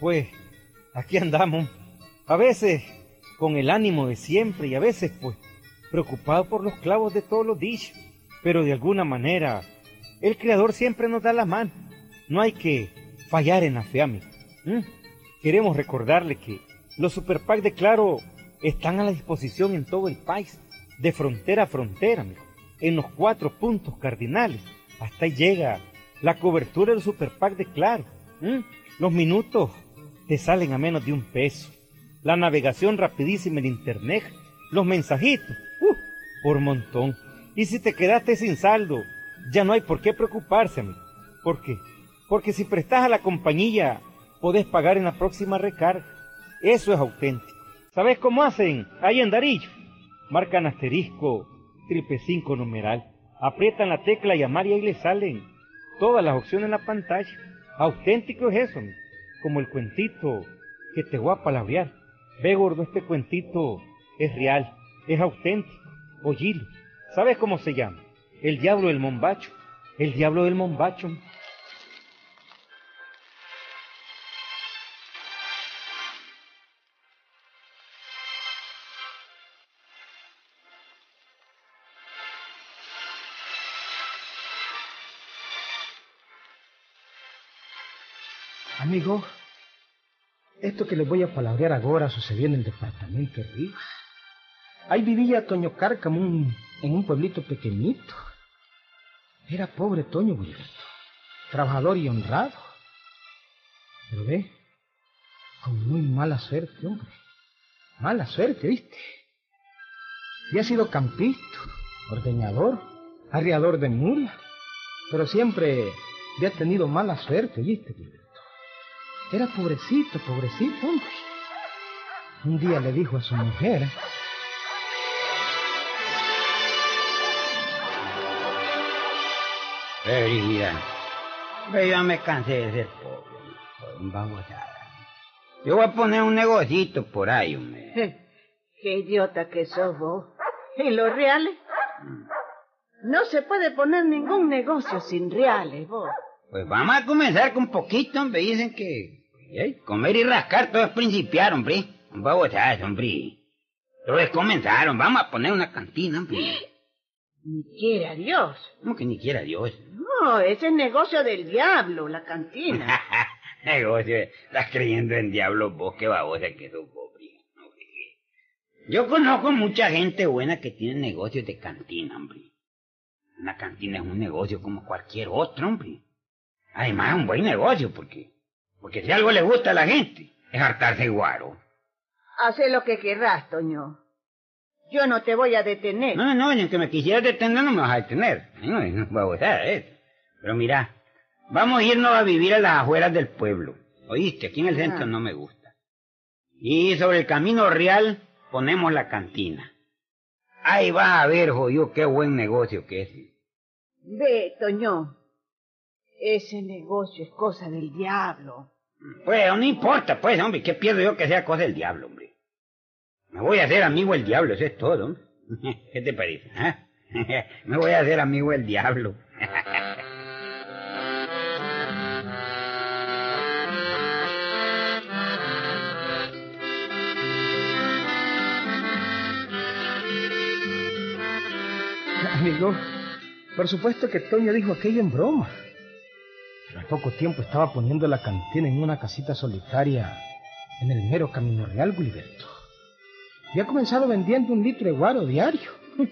Pues aquí andamos. A veces con el ánimo de siempre y a veces pues preocupado por los clavos de todos los días. Pero de alguna manera el Creador siempre nos da la mano. No hay que fallar en la. ¿Mm? Queremos recordarle que los Super de Claro están a la disposición en todo el país, de frontera a frontera, amigo, en los cuatro puntos cardinales. Hasta ahí llega la cobertura del Super de Claro. ¿Mm? Los minutos te salen a menos de un peso. La navegación rapidísima en internet, los mensajitos, uh, por montón. Y si te quedaste sin saldo, ya no hay por qué preocuparse, amigo. ¿Por qué? Porque si prestas a la compañía, podés pagar en la próxima recarga. Eso es auténtico. ¿Sabes cómo hacen ahí en Darillo? Marcan asterisco, triple cinco numeral, aprietan la tecla llamar y ahí les salen todas las opciones en la pantalla. Auténtico es eso, como el cuentito que te voy a palabrear. Ve, gordo, este cuentito es real, es auténtico. Oílo. ¿Sabes cómo se llama? El diablo del mombacho. El diablo del mombacho. Amigo, esto que les voy a palabrear ahora sucedió en el departamento de Rivas. Ahí vivía Toño Cárcamo en un pueblito pequeñito. Era pobre Toño Wilberto, trabajador y honrado. Pero ve, con muy mala suerte, hombre. Mala suerte, ¿viste? Y ha sido campista, ordeñador, arriador de mula, pero siempre había tenido mala suerte, ¿viste? Era pobrecito, pobrecito, hombre. Un día le dijo a su mujer. Brigida, yo ya me cansé de ser pobre, un babosada. Yo voy a poner un negocito por ahí, hombre. Qué idiota que sos vos. ¿Y los reales? No se puede poner ningún negocio sin reales, vos. Pues vamos a comenzar con poquito, hombre. Dicen que ¿eh? comer y rascar todo es principiar, hombre. Un babosazo, hombre. Todo es comenzar, vamos a poner una cantina, hombre. Ni quiera Dios. ¿Cómo que ni quiera Dios? No, ese es negocio del diablo, la cantina. negocio, estás creyendo en diablo vos, qué babosa que sos vos, hombre. Yo conozco mucha gente buena que tiene negocios de cantina, hombre. Una cantina es un negocio como cualquier otro, hombre. Además es un buen negocio, porque, porque si algo le gusta a la gente, es hartarse guaro. Hace lo que querrás, Toño. Yo no te voy a detener. No, no, ni aunque me quisieras detener no me vas a detener. No, no a gustar, ¿eh? Pero mira, vamos a irnos a vivir a las afueras del pueblo. Oíste, aquí en el centro ah. no me gusta. Y sobre el camino real ponemos la cantina. Ahí va a ver, jodido, qué buen negocio que es. Ve, Toño. Ese negocio es cosa del diablo. Pues no importa, pues, hombre, ¿qué pierdo yo que sea cosa del diablo, hombre? Me voy a hacer amigo del diablo, eso es todo. ¿Qué te parece? Eh? Me voy a hacer amigo del diablo. Amigo, por supuesto que Toño dijo aquello en broma. Al poco tiempo estaba poniendo la cantina en una casita solitaria en el mero Camino Real, Gulliverto. Y ha comenzado vendiendo un litro de guaro diario.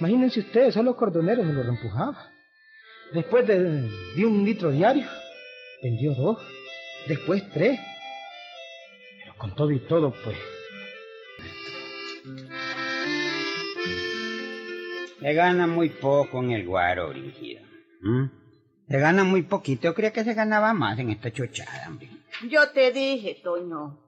Imagínense ustedes, solo cordoneros me lo reempujaba. Después de, de, un litro diario, vendió dos, después tres. Pero con todo y todo, pues... Se gana muy poco en el guaro, Brígida. ¿Mm? Se gana muy poquito. Yo creía que se ganaba más en esta chochada, hombre. Yo te dije, Toño,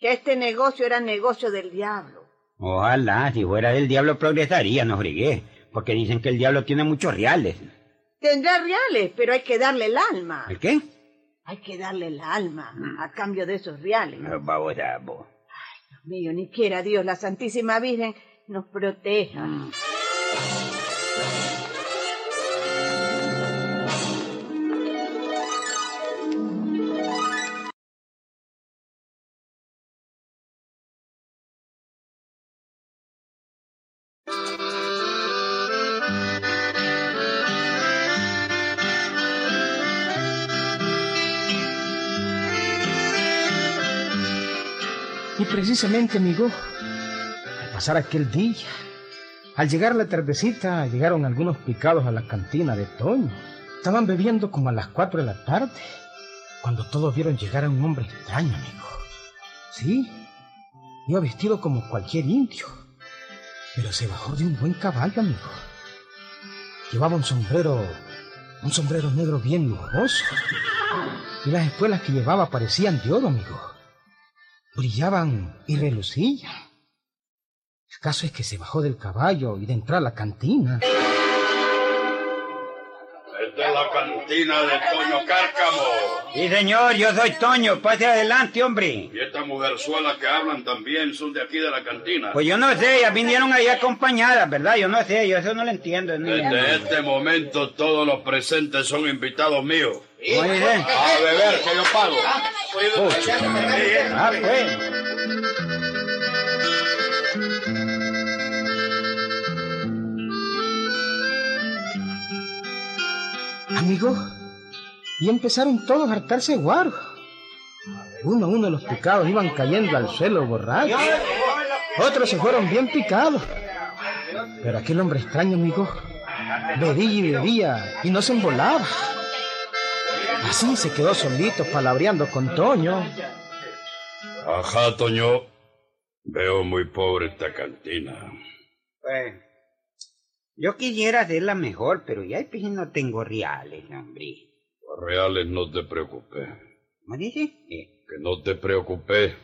que este negocio era negocio del diablo. Ojalá, si fuera del diablo progresaría, no frigué, porque dicen que el diablo tiene muchos reales. Tendrá reales, pero hay que darle el alma. ¿El qué? Hay que darle el alma mm. a cambio de esos reales. Vamos a vos. Ay, Dios mío, ni quiera Dios, la Santísima Virgen nos proteja. Mm. Precisamente, amigo, al pasar aquel día, al llegar la tardecita, llegaron algunos picados a la cantina de Toño. Estaban bebiendo como a las cuatro de la tarde, cuando todos vieron llegar a un hombre extraño, amigo. Sí, iba vestido como cualquier indio, pero se bajó de un buen caballo, amigo. Llevaba un sombrero, un sombrero negro bien lujoso, y las espuelas que llevaba parecían de oro, amigo. Brillaban y relucían. El caso es que se bajó del caballo y de entrar a la cantina. Esta es la cantina de Toño Cárcamo. Sí, señor, yo soy Toño. Pase adelante, hombre. Y estas mujerzuelas que hablan también son de aquí de la cantina. Pues yo no sé, ya vinieron ahí acompañadas, ¿verdad? Yo no sé, yo eso no lo entiendo. Desde este momento todos los presentes son invitados míos. Muy bien. A beber, que yo pago. Ah, pues. Amigo, y empezaron todos a hartarse guaro. Uno a uno los picados iban cayendo al suelo borrachos. Otros se fueron bien picados. Pero aquel hombre extraño, amigo, bebía y bebía y no se embolaba. Así se quedó solito palabreando con Toño. Ajá, Toño. Veo muy pobre esta cantina. Pues, yo quisiera hacerla mejor, pero ya pues, no tengo reales, hombre. Los reales no te preocupes. ¿Cómo dice? Eh, Que no te preocupes.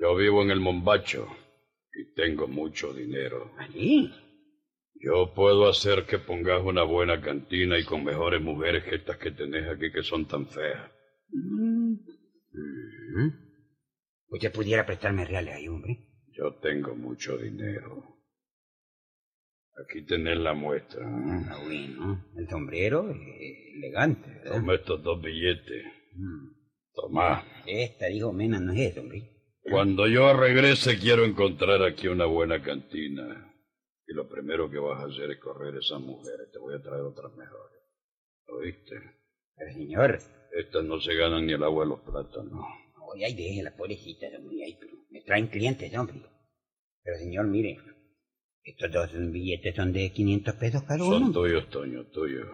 Yo vivo en el Mombacho y tengo mucho dinero. ¿Allí? Yo puedo hacer que pongas una buena cantina y con mejores mujeres que estas que tenés aquí que son tan feas. Mm. Mm. Usted pudiera prestarme reales ahí, hombre. Yo tengo mucho dinero. Aquí tenés la muestra. ¿eh? Ah, bueno. El sombrero elegante, ¿verdad? Toma estos dos billetes. Mm. Toma. Esta, dijo Mena, no es eso, hombre. Cuando yo regrese quiero encontrar aquí una buena cantina. Y lo primero que vas a hacer es correr esas mujeres. Te voy a traer otras mejores. ¿Oíste? Pero, señor, Estas no se ganan ni el agua de los plátanos. Oye, ahí deje las pobrecitas, hombre, ahí, pero me traen clientes, hombre. Pero, señor, mire, estos dos billetes son de 500 pesos cada uno. Son tuyos, Toño, tuyos.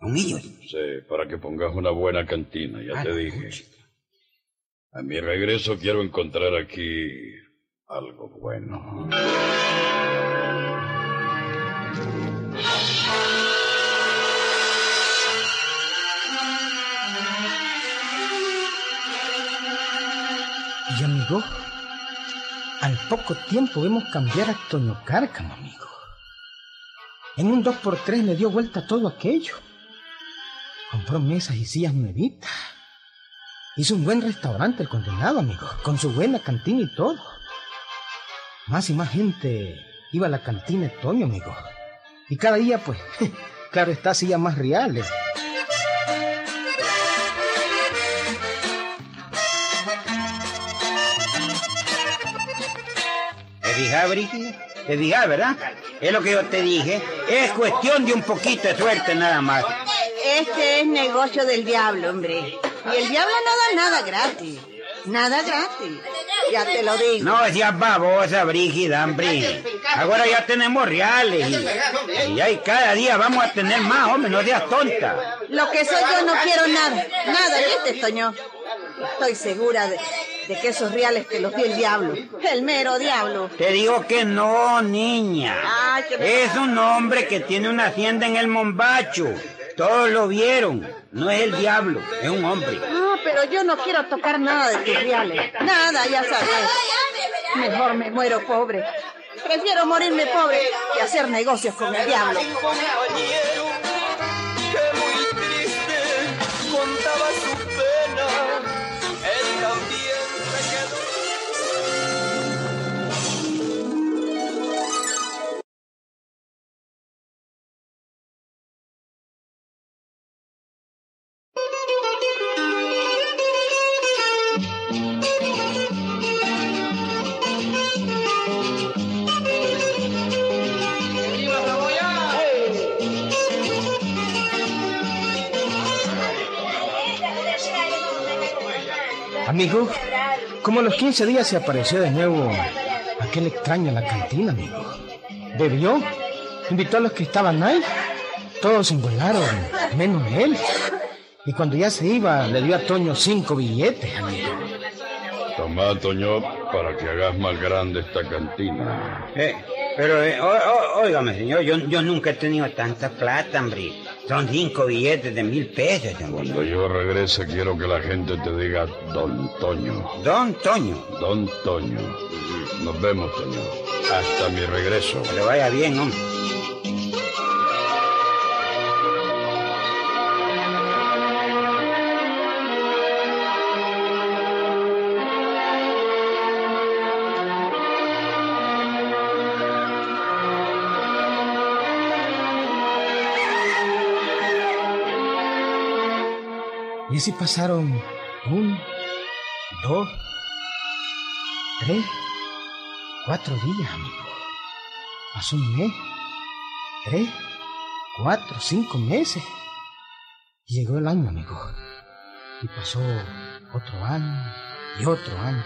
¿Son míos? Sí, para que pongas una buena cantina, ya Ah, te dije. puchica. A mi regreso quiero encontrar aquí algo bueno. Y amigo, al poco tiempo vemos cambiar a Toño Cárcamo, amigo. En un dos por tres le dio vuelta todo aquello. Compró mesas y sillas nuevitas. Hizo un buen restaurante el condenado, amigo, con su buena cantina y todo. Más y más gente iba a la cantina de Toño, amigo. Y cada día, pues, claro está, sillas más reales. ¿Te fijas, Brígida? ¿Te fijas, verdad? Es lo que yo te dije. Es cuestión de un poquito de suerte nada más. Este es negocio del diablo, hombre. Y el diablo no da nada gratis. Nada gratis. Ya te lo digo. No seas babosa, Brígida, hombre. Ahora ya tenemos reales y, y ahí cada día vamos a tener más, hombre, no seas tonta. Lo que soy yo no quiero nada. Nada, ¿viste, Toño? Estoy segura de, de que esos reales te los dio el diablo. El mero diablo. Te digo que no, niña. Ay, que me- Es un hombre que tiene una hacienda en el Mombacho. Todos lo vieron. No es el diablo, es un hombre. Ah, pero yo no quiero tocar nada de tus reales. Nada, ya sabes. Mejor me muero pobre. Prefiero morirme pobre que hacer negocios con el diablo. Amigo, Como a los 15 días se apareció de nuevo aquel extraño en la cantina, amigo. Bebió, invitó a los que estaban ahí. Todos se envolaron, menos él. Y cuando ya se iba, le dio a Toño cinco billetes, amigo. Tomá, Toño, para que hagas más grande esta cantina. Eh, pero, eh, ó- ó- óigame, señor, yo, yo nunca he tenido tanta plata, hombre. Son cinco billetes de mil pesos, hombre. Cuando yo regrese quiero que la gente te diga Don Toño. Don Toño, Don Toño. Nos vemos, Toño. Hasta mi regreso. que le vaya bien, hombre. Y así pasaron un, dos, tres, cuatro días, amigo. Pasó un mes, tres, cuatro, cinco meses. Llegó el año, amigo. Y pasó otro año y otro año.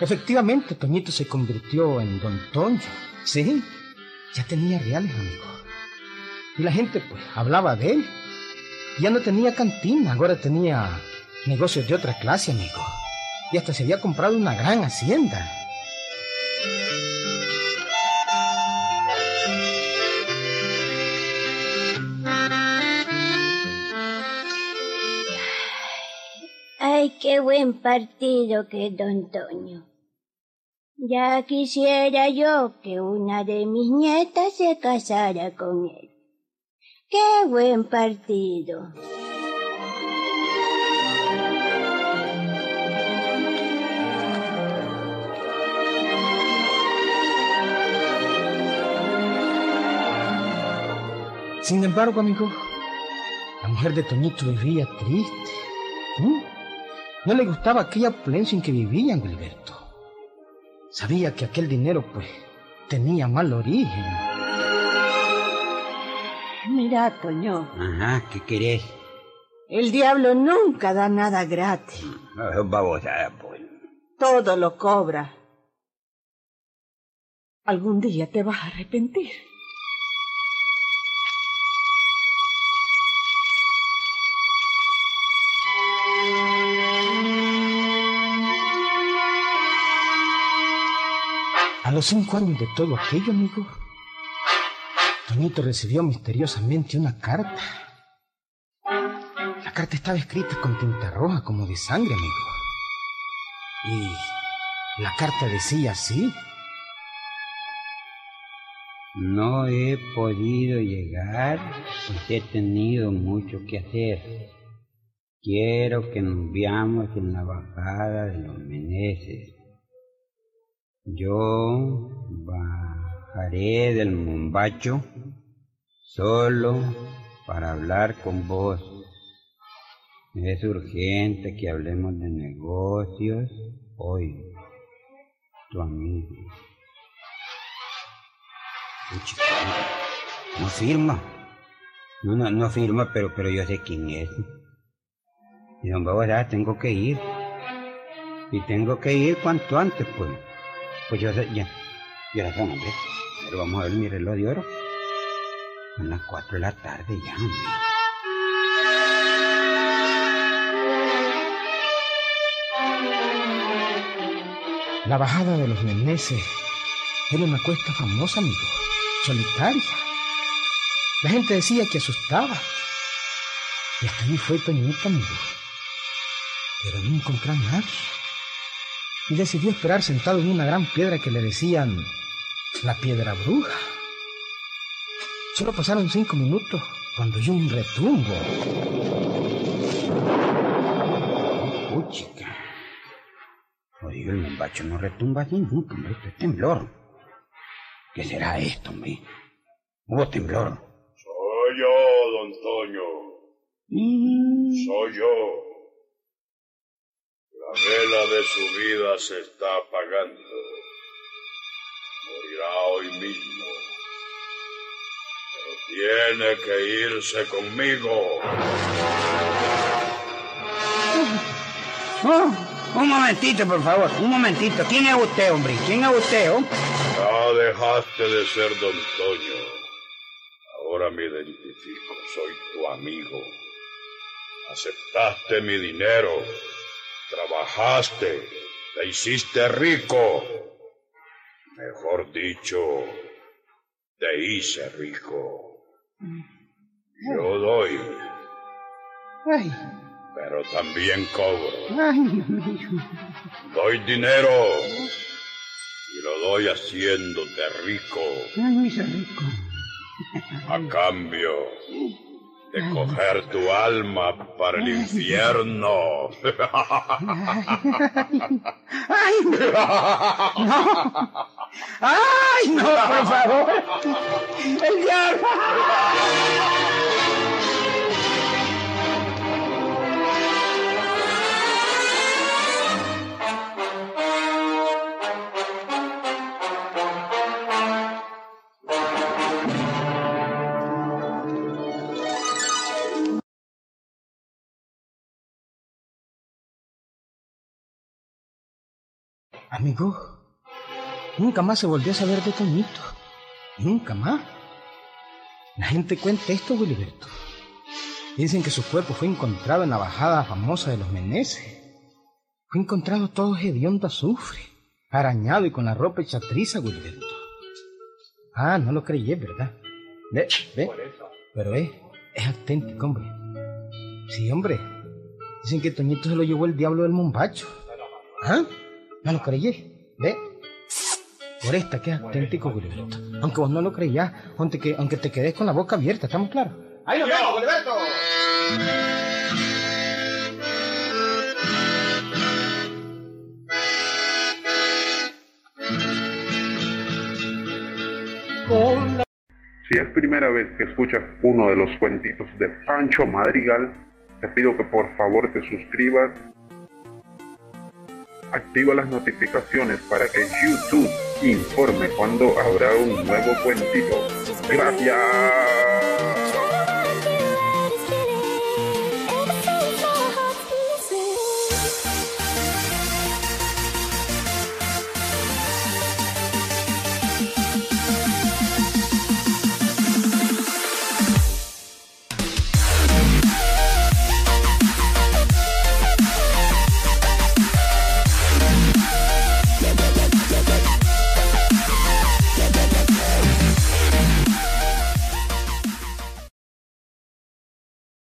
Efectivamente, Toñito se convirtió en Don Toño. Sí, ya tenía reales, amigo. Y la gente, pues, hablaba de él. Ya no tenía cantina, ahora tenía negocios de otra clase, amigo. Y hasta se había comprado una gran hacienda. Ay, qué buen partido que es Don Toño. Ya quisiera yo que una de mis nietas se casara con él. Qué buen partido. Sin embargo, amigo, la mujer de Toñito vivía triste. No le gustaba aquella opulencia en que vivían, Gilberto. Sabía que aquel dinero, pues, tenía mal origen. Mira, Toño, Ajá, ¿qué querés? el diablo nunca da nada gratis. No, es babosada, pues. Todo lo cobra. Algún día te vas a arrepentir. A los cinco años de todo aquello, amigo, Toñito recibió misteriosamente una carta. La carta estaba escrita con tinta roja como de sangre, amigo. Y la carta decía así. No he podido llegar, pues he tenido mucho que hacer. Quiero que nos veamos en la bajada de los Meneses. Yo bajaré del Mombacho solo para hablar con vos. Es urgente que hablemos de negocios hoy. Tu amigo. No firma. No, no, no firma, pero, pero yo sé quién es. Y don Babosada, tengo que ir. Y tengo que ir cuanto antes, pues. Pues yo sé, ya. Ya son, hombre. Pero vamos a ver mi reloj de oro. Son las cuatro de la tarde ya, hombre. La bajada de los Meneses era una cuesta famosa, amigo, solitaria. La gente decía que asustaba. Y hasta ahí fue Toñito, amigo. Pero no encontró a nadie. Y decidió esperar sentado en una gran piedra que le decían la piedra bruja. Solo pasaron cinco minutos cuando oyó un retumbo. Puchica. Oye, el mombacho no retumba así nunca, hombre. Esto es temblor. ¿Qué será esto, hombre? Hubo temblor. Soy yo, don Toño. Soy yo. La vela de su vida se está apagando. Morirá hoy mismo. Pero tiene que irse conmigo. Un momentito, por favor, un momentito. ¿Quién es usted, hombre? ¿Quién es usted, hombre? Ya dejaste de ser don Toño. Ahora me identifico, soy tu amigo. Aceptaste mi dinero, trabajaste, te hiciste rico. Mejor dicho, te hice rico. Yo doy, Ay, pero también cobro. ay, Dios mío. Doy dinero y lo doy haciéndote rico. Ay, me hice rico. a cambio de coger tu alma para el infierno. Ay, no. No. Ay, no, por favor. El diablo. Amigo, nunca más se volvió a saber de Toñito. Nunca más. La gente cuenta esto, Wiliberto. Dicen que su cuerpo fue encontrado en la bajada famosa de los Meneses. Fue encontrado todo hediondo a azufre, arañado y con la ropa hecha triza, Wiliberto. Ah, no lo creí, ¿verdad? Ve, ve. Pero es, es auténtico, hombre. Sí, hombre. Dicen que Toñito se lo llevó el diablo del Mombacho. ¿Ah? No lo creyé. ¿Ve? Por esta que es auténtico, Gilberto. Aunque vos no lo creías, aunque, que, aunque te quedes con la boca abierta, ¿estamos claros? ¡Ahí nos vemos, Gilberto! Si es primera vez que escuchas uno de los cuentitos de Pancho Madrigal, te pido que por favor te suscribas, activa las notificaciones para que YouTube informe cuando habrá un nuevo cuentito. Gracias.